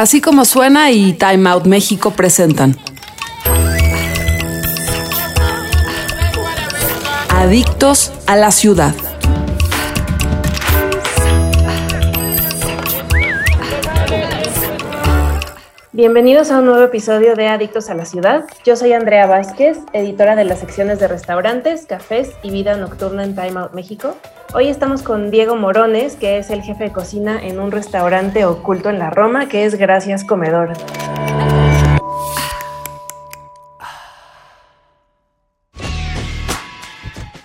Así como suena y Time Out México presentan. Adictos a la ciudad. Bienvenidos a un nuevo episodio de Adictos a la Ciudad. Yo soy Andrea Vázquez, editora de las secciones de restaurantes, cafés y vida nocturna en Time Out México. Hoy estamos con Diego Morones, que es el jefe de cocina en un restaurante oculto en la Roma, que es Gracias Comedor.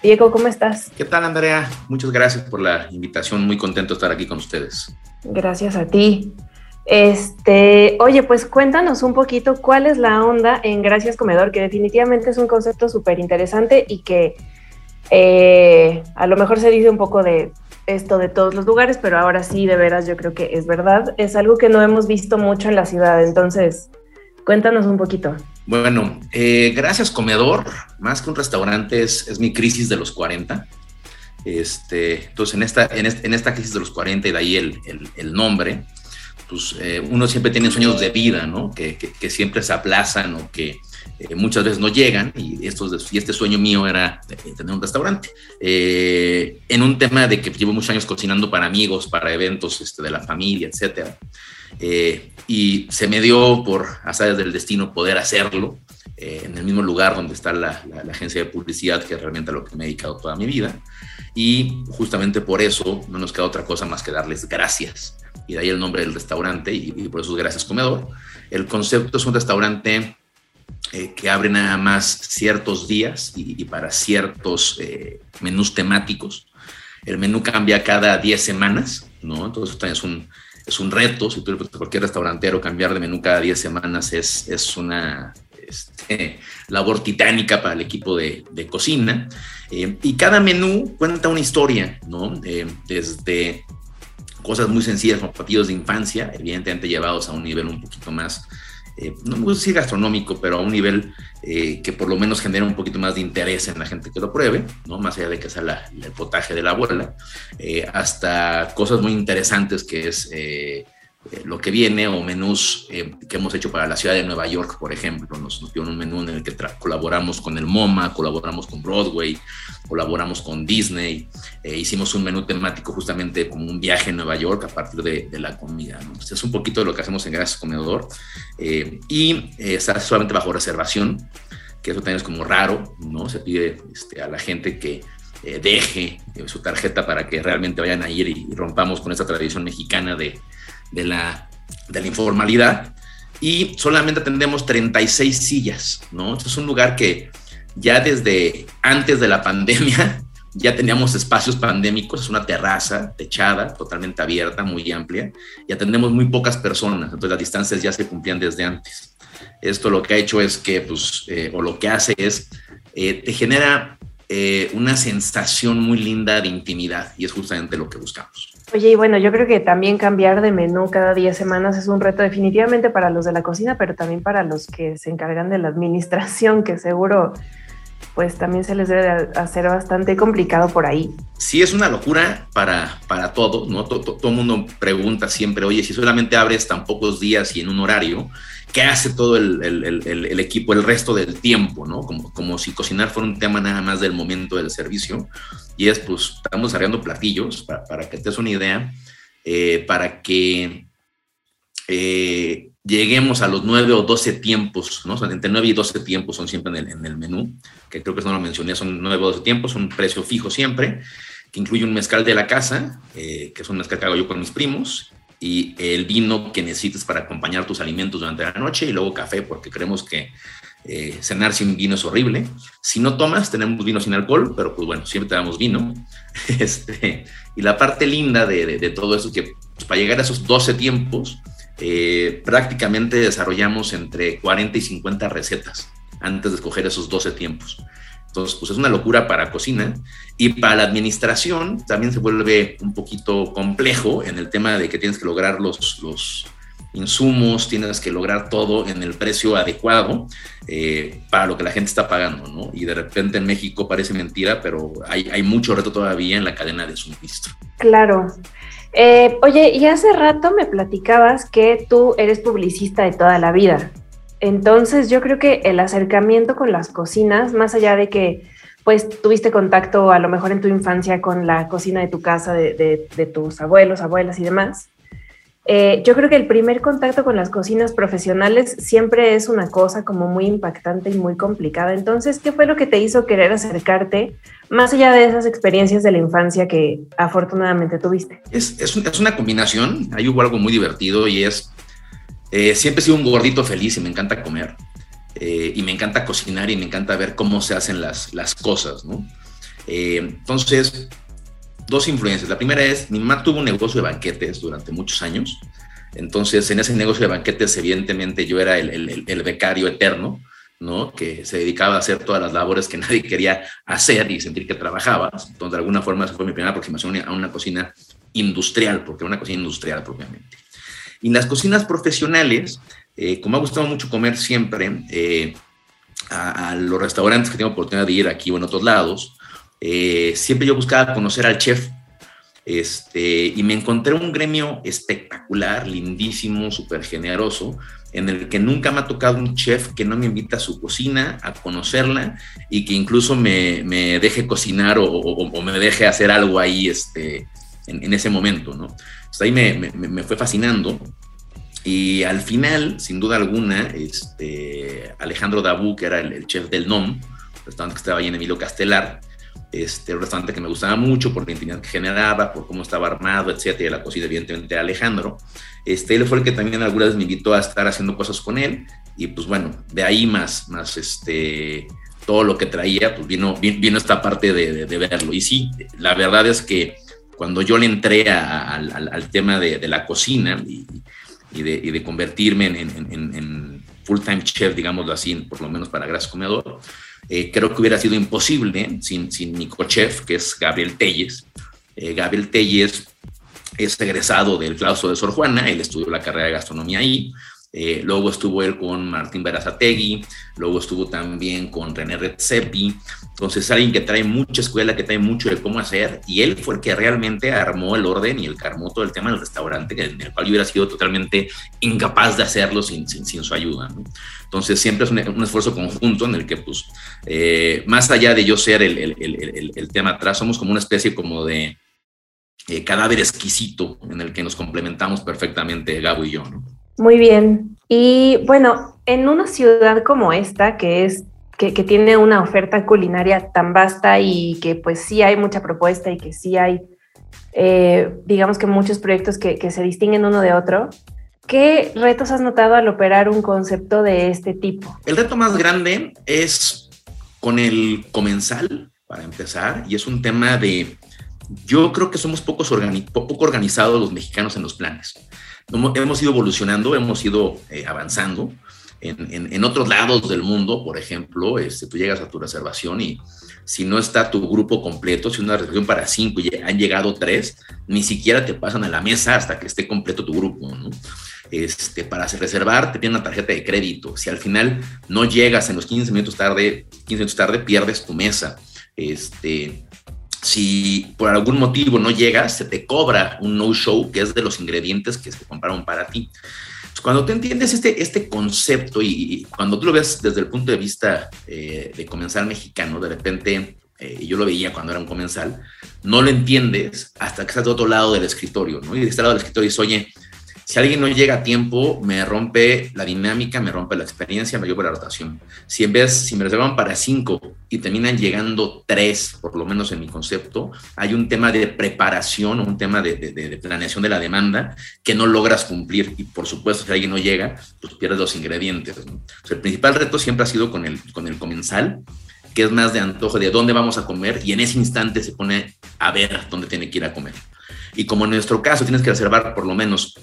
Diego, ¿cómo estás? ¿Qué tal, Andrea? Muchas gracias por la invitación. Muy contento de estar aquí con ustedes. Gracias a ti. Este, oye, pues cuéntanos un poquito cuál es la onda en Gracias Comedor, que definitivamente es un concepto súper interesante y que eh, a lo mejor se dice un poco de esto de todos los lugares, pero ahora sí, de veras, yo creo que es verdad. Es algo que no hemos visto mucho en la ciudad, entonces cuéntanos un poquito. Bueno, eh, Gracias Comedor, más que un restaurante, es, mi crisis de los 40. Este, entonces, en esta, en, esta crisis de los 40 y de ahí el, el nombre, pues eh, uno siempre tiene sueños de vida, ¿no? Que, que, siempre se aplazan o que eh, muchas veces no llegan y, estos, y este sueño mío era tener un restaurante. Eh, en un tema de que llevo muchos años cocinando para amigos, para eventos este, de la familia, etcétera. y se me dio por azares del destino poder hacerlo en el mismo lugar donde está la, la, la, agencia de publicidad, que es realmente a lo que me he dedicado toda mi vida. Y justamente por eso no nos queda otra cosa más que darles gracias y de ahí el nombre del restaurante y, por eso es Gracias Comedor. El concepto es un restaurante eh, que abre nada más ciertos días y, para ciertos eh, menús temáticos. El menú cambia cada 10 semanas, ¿no? Entonces es un, es un reto, si tú cualquier restaurantero cambiar de menú cada 10 semanas es, es una este, labor titánica para el equipo de, cocina. Eh, y cada menú cuenta una historia, ¿no? desde cosas muy sencillas como platillos de infancia, evidentemente llevados a un nivel un poquito más, eh, no voy a decir gastronómico, pero a un nivel eh, que por lo menos genera un poquito más de interés en la gente que lo pruebe, ¿no? más allá de que sea el potaje de la abuela, eh, hasta cosas muy interesantes que es eh, lo que viene o menús eh, que hemos hecho para la ciudad de Nueva York, por ejemplo. Nos, nos un menú en el que colaboramos con el MoMA, colaboramos con Broadway, colaboramos con Disney. Eh, hicimos un menú temático justamente como un viaje en Nueva York a partir de, la comida. es un poquito de lo que hacemos en Gracias Comedor. y está solamente bajo reservación, que eso también es como raro, ¿no? Se pide este, a la gente que deje su tarjeta para que realmente vayan a ir y rompamos con esta tradición mexicana de de la, de la informalidad y solamente atendemos 36 sillas, ¿no? es un lugar que ya desde antes de la pandemia ya teníamos espacios pandémicos, es una terraza techada, totalmente abierta, muy amplia, y atendemos muy pocas personas, entonces las distancias ya se cumplían desde antes. Esto lo que ha hecho es que, pues, eh, o lo que hace es, eh, te genera eh, una sensación muy linda de intimidad, y es justamente lo que buscamos. Oye, y bueno, yo creo que también cambiar de menú cada 10 semanas es un reto definitivamente para los de la cocina, pero también para los que se encargan de la administración, que seguro pues también se les debe hacer bastante complicado por ahí. Sí, es una locura para, para todos, ¿no? Todo el mundo pregunta siempre, oye, si solamente abres tan pocos días y en un horario, ¿qué hace todo el, equipo el resto del tiempo, ¿no? Como, como si cocinar fuera un tema nada más del momento del servicio. Y es, pues, estamos desarrollando platillos, para, para que te des una idea, eh, para que eh, lleguemos a los 9 o 12 tiempos, ¿no? entre 9 y 12 tiempos son siempre en el, en el menú, que creo que no lo mencioné, son 9 o 12 tiempos, un precio fijo siempre, que incluye un mezcal de la casa, eh, que es un mezcal que hago yo con mis primos, y el vino que necesites para acompañar tus alimentos durante la noche, y luego café, porque creemos que eh, cenar sin vino es horrible. Si no tomas, tenemos vino sin alcohol, pero pues bueno, siempre te damos vino. Este, y la parte linda de, todo eso es que pues, para llegar a esos 12 tiempos, eh, prácticamente desarrollamos entre 40 y 50 recetas antes de escoger esos 12 tiempos. Entonces, pues es una locura para cocina y para la administración también se vuelve un poquito complejo en el tema de que tienes que lograr los, los insumos, tienes que lograr todo en el precio adecuado eh, para lo que la gente está pagando, ¿no? Y de repente en México parece mentira, pero hay, hay mucho reto todavía en la cadena de suministro. Claro. Eh, oye, y hace rato me platicabas que tú eres publicista de toda la vida. Entonces yo creo que el acercamiento con las cocinas, más allá de que pues tuviste contacto a lo mejor en tu infancia con la cocina de tu casa, de, tus abuelos, abuelas y demás, eh, yo creo que el primer contacto con las cocinas profesionales siempre es una cosa como muy impactante y muy complicada. Entonces, ¿qué fue lo que te hizo querer acercarte más allá de esas experiencias de la infancia que afortunadamente tuviste? Es, es, una combinación, ahí hubo algo muy divertido y es, eh, siempre he sido un gordito feliz y me encanta comer. Eh, y me encanta cocinar y me encanta ver cómo se hacen las, las cosas, ¿no? entonces, dos influencias. La primera es, mi mamá tuvo un negocio de banquetes durante muchos años. Entonces, en ese negocio de banquetes, evidentemente, yo era el, becario eterno, ¿no? Que se dedicaba a hacer todas las labores que nadie quería hacer y sentir que trabajaba. Entonces, de alguna forma, esa fue mi primera aproximación a una cocina industrial, porque era una cocina industrial propiamente. Y las cocinas profesionales, eh, como me ha gustado mucho comer siempre, eh, a, los restaurantes que tengo oportunidad de ir aquí o en otros lados, eh, siempre yo buscaba conocer al chef. Este, y me encontré un gremio espectacular, lindísimo, súper generoso, en el que nunca me ha tocado un chef que no me invita a su cocina, a conocerla y que incluso me, me deje cocinar o, o, me deje hacer algo ahí este, en, en ese momento, ¿no? Entonces ahí me, me, me, fue fascinando. Y al final, sin duda alguna, este, Alejandro Dabú, que era el, el chef del NOM, restaurante que estaba ahí en Emilio Castelar, este, un restaurante que me gustaba mucho por la intimidad que generaba, por cómo estaba armado, etcétera, y la cocina evidentemente Alejandro. Este, él fue el que también algunas veces me invitó a estar haciendo cosas con él y pues bueno, de ahí más, más este, todo lo que traía, pues vino, vino esta parte de, de, verlo. Y sí, la verdad es que cuando yo le entré a, a, al, al, tema de, de, la cocina y, y, y de, convertirme en, en, en, en full-time chef, digámoslo así, por lo menos para Gracias Comedor, eh, creo que hubiera sido imposible sin, sin mi cochef, que es Gabriel Telles. Eh, Gabriel Telles es egresado del claustro de Sor Juana, él estudió la carrera de gastronomía ahí, eh, luego estuvo él con Martín Berazategui, luego estuvo también con René Redzepi. Entonces, alguien que trae mucha escuela, que trae mucho de cómo hacer, y él fue el que realmente armó el orden y el que armó todo el tema del restaurante, en el cual yo hubiera sido totalmente incapaz de hacerlo sin, su ayuda. Entonces, siempre es un, esfuerzo conjunto en el que, pues, eh, más allá de yo ser el, tema atrás, somos como una especie como de eh, cadáver exquisito en el que nos complementamos perfectamente Gabo y yo, ¿no? Muy bien. Y bueno, en una ciudad como esta, que es que, tiene una oferta culinaria tan vasta y que pues sí hay mucha propuesta y que sí hay, eh, digamos que muchos proyectos que, se distinguen uno de otro, ¿qué retos has notado al operar un concepto de este tipo? El reto más grande es con el comensal, para empezar, y es un tema de, yo creo que somos pocos poco organizados los mexicanos en los planes hemos ido evolucionando, hemos ido eh, avanzando. En, en, en, otros lados del mundo, por ejemplo, este, tú llegas a tu reservación y si no está tu grupo completo, si una reservación para cinco y han llegado tres, ni siquiera te pasan a la mesa hasta que esté completo tu grupo, ¿no? Este, para reservar te piden una tarjeta de crédito. Si al final no llegas en los 15 minutos tarde, 15 minutos tarde, pierdes tu mesa. Este, si por algún motivo no llegas, se te cobra un no-show, que es de los ingredientes que se compraron para ti. Pues cuando tú entiendes este, este concepto y, cuando tú lo ves desde el punto de vista eh, de comensal mexicano, de repente, eh, yo lo veía cuando era un comensal, no lo entiendes hasta que estás de otro lado del escritorio, ¿no? Y de este lado del escritorio dices, oye, si alguien no llega a tiempo, me rompe la dinámica, me rompe la experiencia, me llevo la rotación. Si en vez, si me reservan para cinco y terminan llegando tres, por lo menos en mi concepto, hay un tema de preparación un tema de, planeación de la demanda que no logras cumplir. Y por supuesto, si alguien no llega, pues pierdes los ingredientes. el principal reto siempre ha sido con el, con el comensal, que es más de antojo de dónde vamos a comer y en ese instante se pone a ver dónde tiene que ir a comer. Y como en nuestro caso tienes que reservar por lo menos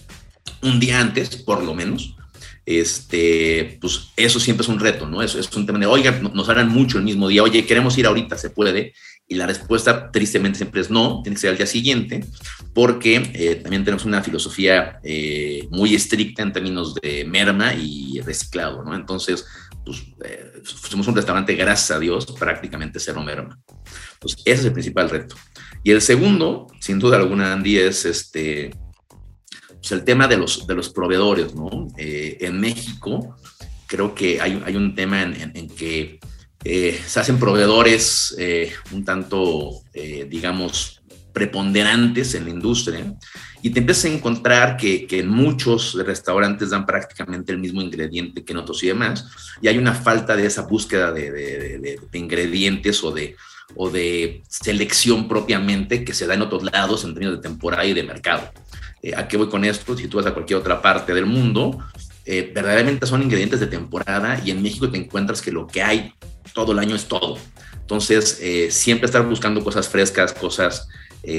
un día antes, por lo menos, este, pues eso siempre es un reto, ¿no? Eso es un tema de, oiga, nos harán mucho el mismo día, oye, queremos ir ahorita, ¿se puede? Y la respuesta tristemente siempre es no, tiene que ser al día siguiente, porque eh, también tenemos una filosofía eh, muy estricta en términos de merma y reciclado, ¿no? Entonces, pues, eh, somos un restaurante, gracias a Dios, prácticamente cero merma. Pues ese es el principal reto. Y el segundo, sin duda alguna, Andy, es este, pues el tema de los, de los proveedores, ¿no? Eh, en México, creo que hay, hay un tema en, que eh, se hacen proveedores un tanto, digamos, preponderantes en la industria y te empiezas a encontrar que, que, muchos restaurantes dan prácticamente el mismo ingrediente que en otros y demás, y hay una falta de esa búsqueda de, de, de, ingredientes o de, o de selección propiamente que se da en otros lados en términos de temporada y de mercado. Eh, ¿A qué voy con esto? Si tú vas a cualquier otra parte del mundo, eh, verdaderamente son ingredientes de temporada y en México te encuentras que lo que hay todo el año es todo. Entonces, eh, siempre estar buscando cosas frescas, cosas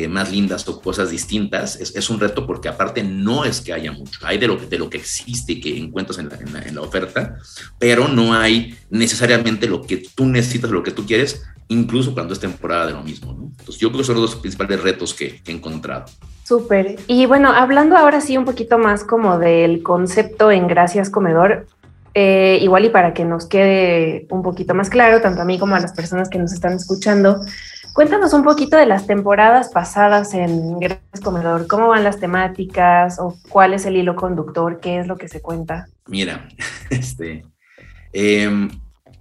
más lindas o cosas distintas, es, un reto porque aparte no es que haya mucho, hay de lo, de lo que existe y que encuentras en la, oferta, pero no hay necesariamente lo que tú necesitas, lo que tú quieres, incluso cuando es temporada de lo mismo. Entonces yo creo que son los dos principales retos que, he encontrado. Súper. Y bueno, hablando ahora sí un poquito más como del concepto en Gracias Comedor, eh, igual y para que nos quede un poquito más claro, tanto a mí como a las personas que nos están escuchando, Cuéntanos un poquito de las temporadas pasadas en Gracias Comedor. ¿Cómo van las temáticas o cuál es el hilo conductor? ¿Qué es lo que se cuenta? Mira, este, em,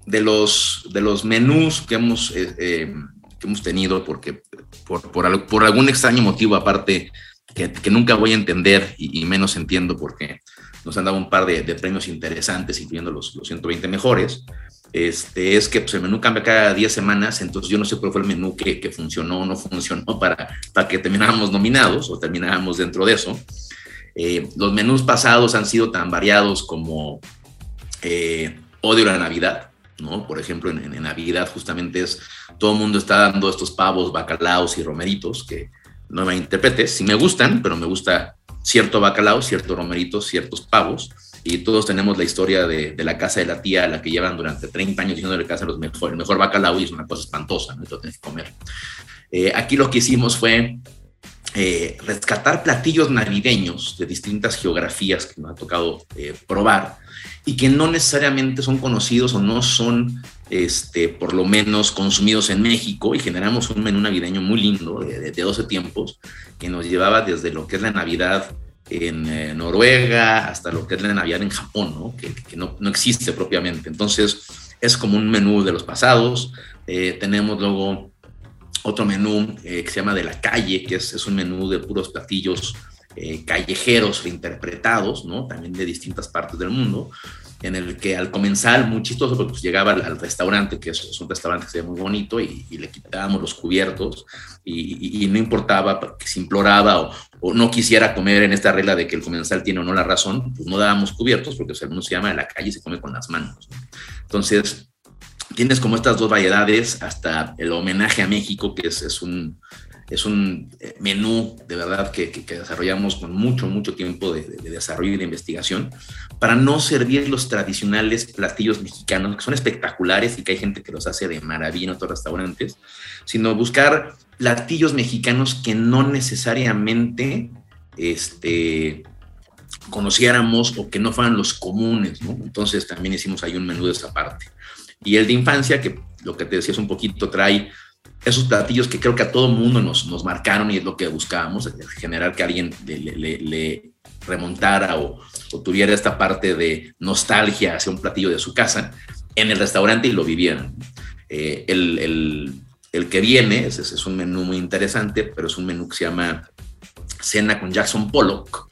de, los, de los menús que hemos, eh, em, que hemos tenido, porque por, por, algún extraño motivo aparte que, nunca voy a entender y, menos entiendo porque nos han dado un par de, premios interesantes, incluyendo los, los 120 mejores, este, es que pues, el menú cambia cada 10 semanas, entonces yo no sé cuál fue el menú que, que funcionó o no funcionó para, para que termináramos nominados o termináramos dentro de eso. Eh, los menús pasados han sido tan variados como eh, Odio la Navidad, ¿no? Por ejemplo, en, en, Navidad justamente es, todo el mundo está dando estos pavos, bacalaos y romeritos, que no me interpretes, si me gustan, pero me gusta cierto bacalao, cierto romerito, ciertos pavos y todos tenemos la historia de, de, la casa de la tía a la que llevan durante 30 años diciéndole casa los mejor, el mejor bacalao y es una cosa espantosa, ¿no? Lo tienes que comer. Eh, aquí lo que hicimos fue eh, rescatar platillos navideños de distintas geografías que nos ha tocado eh, probar y que no necesariamente son conocidos o no son, este, por lo menos, consumidos en México y generamos un menú navideño muy lindo de, de 12 tiempos que nos llevaba desde lo que es la Navidad en eh, Noruega, hasta lo que es la Navidad en Japón, ¿no? que, no, no, existe propiamente. Entonces, es como un menú de los pasados. Eh, tenemos luego otro menú eh, que se llama de la calle, que es, es un menú de puros platillos callejeros reinterpretados, ¿no? también de distintas partes del mundo en el que al comenzar, muy chistoso, porque pues llegaba al, restaurante, que es, un restaurante que se ve muy bonito, y, le quitábamos los cubiertos, y, no importaba que se imploraba o, no quisiera comer en esta regla de que el comensal tiene o no la razón, pues no dábamos cubiertos, porque el menú se llama de la calle y se come con las manos. Entonces, tienes como estas dos variedades, hasta el homenaje a México, que es un, es un eh, menú de verdad que, desarrollamos con mucho, mucho tiempo de, desarrollo y de investigación para no servir los tradicionales platillos mexicanos, que son espectaculares y que hay gente que los hace de maravilla en otros restaurantes, sino buscar platillos mexicanos que no necesariamente este, conociéramos o que no fueran los comunes. Entonces también hicimos ahí un menú de esa parte. Y el de infancia, que lo que te decía es un poquito, trae esos platillos que creo que a todo mundo nos, nos marcaron y es lo que buscábamos, generar que alguien le, remontara o, tuviera esta parte de nostalgia hacia un platillo de su casa en el restaurante y lo vivieran. Eh, el, el, que viene es, es un menú muy interesante, pero es un menú que se llama Cena con Jackson Pollock.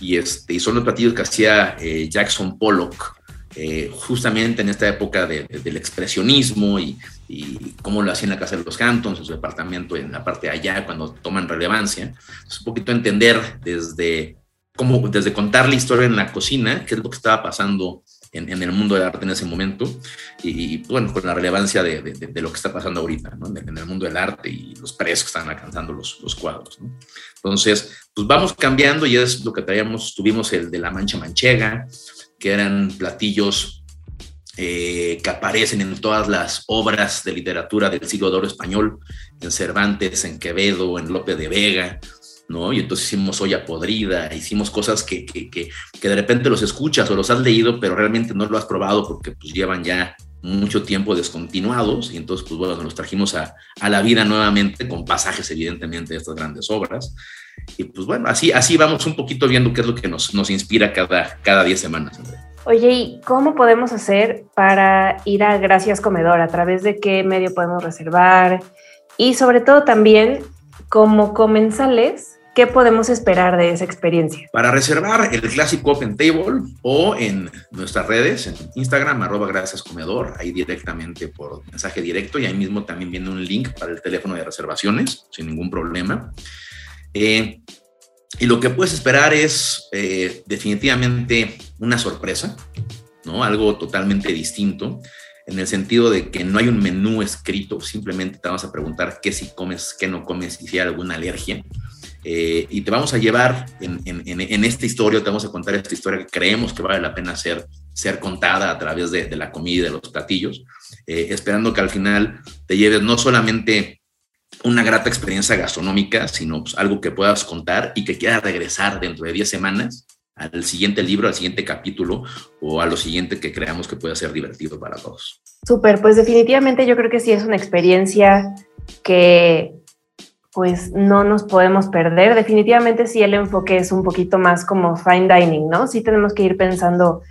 Y, este, y son los platillos que hacía eh, Jackson Pollock eh, justamente en esta época del expresionismo y, y, cómo lo hacía en la Casa de los Cantons, en su departamento en la parte de allá, cuando toman relevancia. Es un poquito entender desde, cómo, desde contar la historia en la cocina, qué es lo que estaba pasando en, el mundo del arte en ese momento, y, bueno, con la relevancia de, lo que está pasando ahorita, en el mundo del arte y los precios que están alcanzando los, cuadros. Entonces, pues vamos cambiando y es lo que traíamos, tuvimos el de la mancha manchega, que eran platillos eh, que aparecen en todas las obras de literatura del siglo de oro español, en Cervantes, en Quevedo, en Lope de Vega, ¿no? Y entonces hicimos olla podrida, hicimos cosas que, que, que, que, de repente los escuchas o los has leído, pero realmente no lo has probado porque pues llevan ya mucho tiempo descontinuados y entonces pues bueno, nos trajimos a, a la vida nuevamente con pasajes evidentemente de estas grandes obras. Y pues bueno, así, así vamos un poquito viendo qué es lo que nos, nos inspira cada, cada 10 semanas. Oye, ¿y cómo podemos hacer para ir a Gracias Comedor? ¿A través de qué medio podemos reservar? Y sobre todo también, como comensales, ¿qué podemos esperar de esa experiencia? Para reservar el clásico Open Table o en nuestras redes, en Instagram, arroba gracias comedor, ahí directamente por mensaje directo y ahí mismo también viene un link para el teléfono de reservaciones, sin ningún problema. Eh, y lo que puedes esperar es eh, definitivamente una sorpresa, ¿no? Algo totalmente distinto, en el sentido de que no hay un menú escrito, simplemente te vamos a preguntar qué si comes, qué no comes y si hay alguna alergia. Eh, y te vamos a llevar en, en, en, esta historia, te vamos a contar esta historia que creemos que vale la pena ser, ser contada a través de, de la comida de los platillos, eh, esperando que al final te lleves no solamente una grata experiencia gastronómica, sino pues, algo que puedas contar y que quieras regresar dentro de 10 semanas al siguiente libro, al siguiente capítulo o a lo siguiente que creamos que pueda ser divertido para todos. Súper, pues definitivamente yo creo que sí es una experiencia que pues no nos podemos perder. Definitivamente sí el enfoque es un poquito más como fine dining, ¿no? Sí tenemos que ir pensando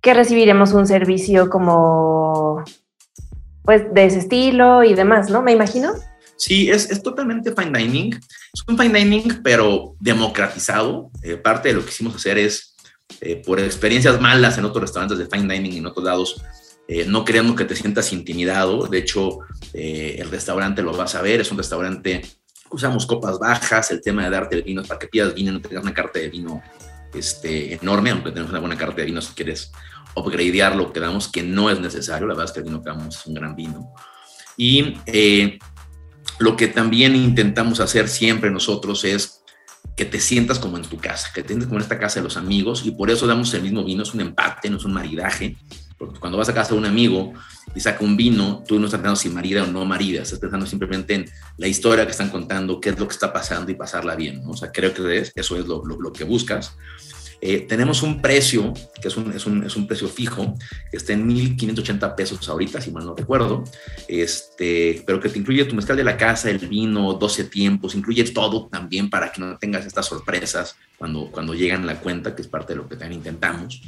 que recibiremos un servicio como pues de ese estilo y demás, ¿no? Me imagino. Sí, es, es, totalmente fine dining. Es un fine dining, pero democratizado. Eh, parte de lo que quisimos hacer es, eh, por experiencias malas en otros restaurantes de fine dining y en otros lados, eh, no queremos que te sientas intimidado. De hecho, el restaurante lo vas a ver. Es un restaurante, usamos copas bajas, el tema de darte el vino para que pidas vino no tengas una carta de vino este, enorme, aunque tenemos una buena carta de vino si quieres upgradearlo, que damos que no es necesario. La verdad es que el vino que damos es un gran vino. Y lo que también intentamos hacer siempre nosotros es que te sientas como en tu casa, que te sientas como en esta casa de los amigos y por eso damos el mismo vino, es un empate, no es un maridaje, porque cuando vas a casa de un amigo y saca un vino, tú no estás pensando si marida o no marida, estás pensando simplemente en la historia que están contando, qué es lo que está pasando y pasarla bien, ¿no? O sea, creo que eso es lo, lo, lo que buscas. Eh, tenemos un precio, que es un, es un, es un precio fijo, que está en 1.580 pesos ahorita, si mal no recuerdo, este, pero que te incluye tu mezcal de la casa, el vino, 12 tiempos, incluye todo también para que no tengas estas sorpresas cuando, cuando llegan a la cuenta, que es parte de lo que también intentamos.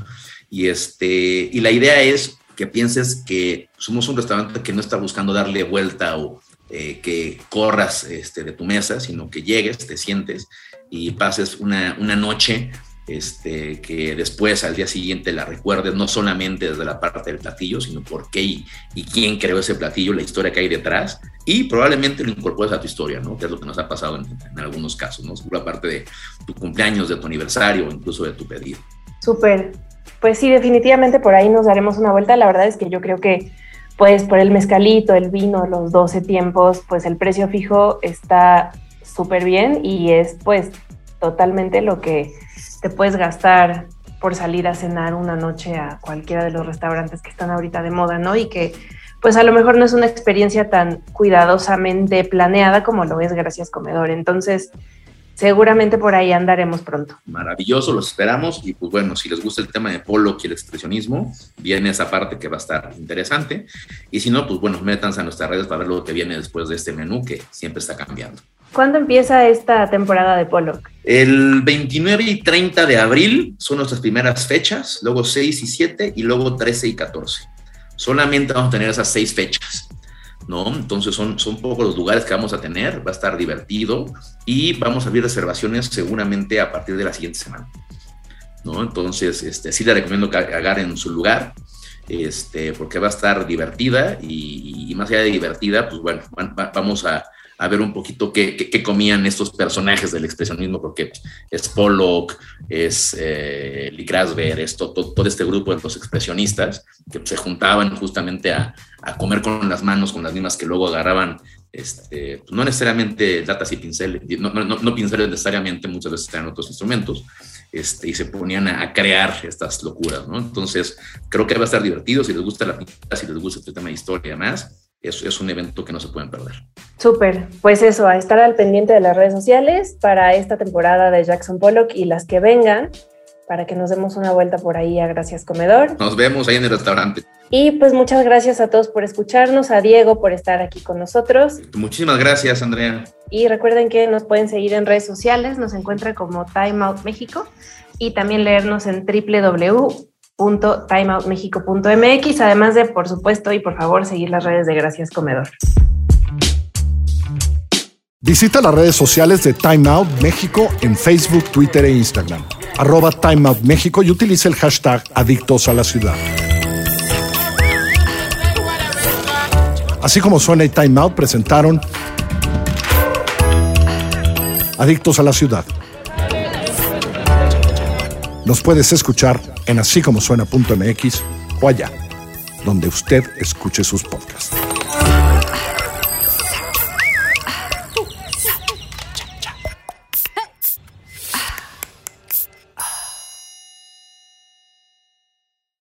Y, este, y la idea es que pienses que somos un restaurante que no está buscando darle vuelta o eh, que corras este, de tu mesa, sino que llegues, te sientes y pases una, una noche este, que después al día siguiente la recuerdes no solamente desde la parte del platillo, sino por qué y, y, quién creó ese platillo, la historia que hay detrás, y probablemente lo incorpores a tu historia, ¿no? Que es lo que nos ha pasado en, algunos casos, ¿no? Seguro aparte de tu cumpleaños, de tu aniversario o incluso de tu pedido. Súper. Pues sí, definitivamente por ahí nos daremos una vuelta. La verdad es que yo creo que, pues, por el mezcalito, el vino, los 12 tiempos, pues el precio fijo está súper bien y es, pues, totalmente lo que te puedes gastar por salir a cenar una noche a cualquiera de los restaurantes que están ahorita de moda, ¿no? Y que pues a lo mejor no es una experiencia tan cuidadosamente planeada como lo es Gracias Comedor. Entonces, seguramente por ahí andaremos pronto. Maravilloso, los esperamos y pues bueno, si les gusta el tema de polo y el expresionismo, viene esa parte que va a estar interesante. Y si no, pues bueno, métanse a nuestras redes para ver lo que viene después de este menú que siempre está cambiando. ¿Cuándo empieza esta temporada de Pollock? El 29 y 30 de abril son nuestras primeras fechas, luego 6 y 7 y luego 13 y 14. Solamente vamos a tener esas seis fechas, ¿no? Entonces son, son pocos los lugares que vamos a tener, va a estar divertido y vamos a abrir reservaciones seguramente a partir de la siguiente semana, ¿no? Entonces, este, sí le recomiendo que agarren su lugar, este, porque va a estar divertida y, y más allá de divertida, pues bueno, vamos a a ver un poquito qué, qué, qué, comían estos personajes del expresionismo, porque es Pollock, es eh, Lee Krasberg, es todo, este grupo de los expresionistas que se juntaban justamente a, a, comer con las manos, con las mismas que luego agarraban, este, no necesariamente latas y pinceles, no, no, no pinceles necesariamente, muchas veces eran otros instrumentos, este, y se ponían a, a, crear estas locuras, ¿no? Entonces, creo que va a estar divertido, si les gusta la pintura, si les gusta este tema de historia y demás, es, es un evento que no se pueden perder. Súper, pues eso, a estar al pendiente de las redes sociales para esta temporada de Jackson Pollock y las que vengan, para que nos demos una vuelta por ahí a Gracias Comedor. Nos vemos ahí en el restaurante. Y pues muchas gracias a todos por escucharnos, a Diego por estar aquí con nosotros. Muchísimas gracias, Andrea. Y recuerden que nos pueden seguir en redes sociales, nos encuentran como Time Out México y también leernos en www.timeoutmexico.mx, además de, por supuesto, y por favor, seguir las redes de Gracias Comedor. Visita las redes sociales de Time Out México en Facebook, Twitter e Instagram. Arroba Time Out México y utilice el hashtag Adictos a la Ciudad. Así como suena y Time Out presentaron Adictos a la Ciudad. Nos puedes escuchar en así como suena.mx o allá, donde usted escuche sus podcasts.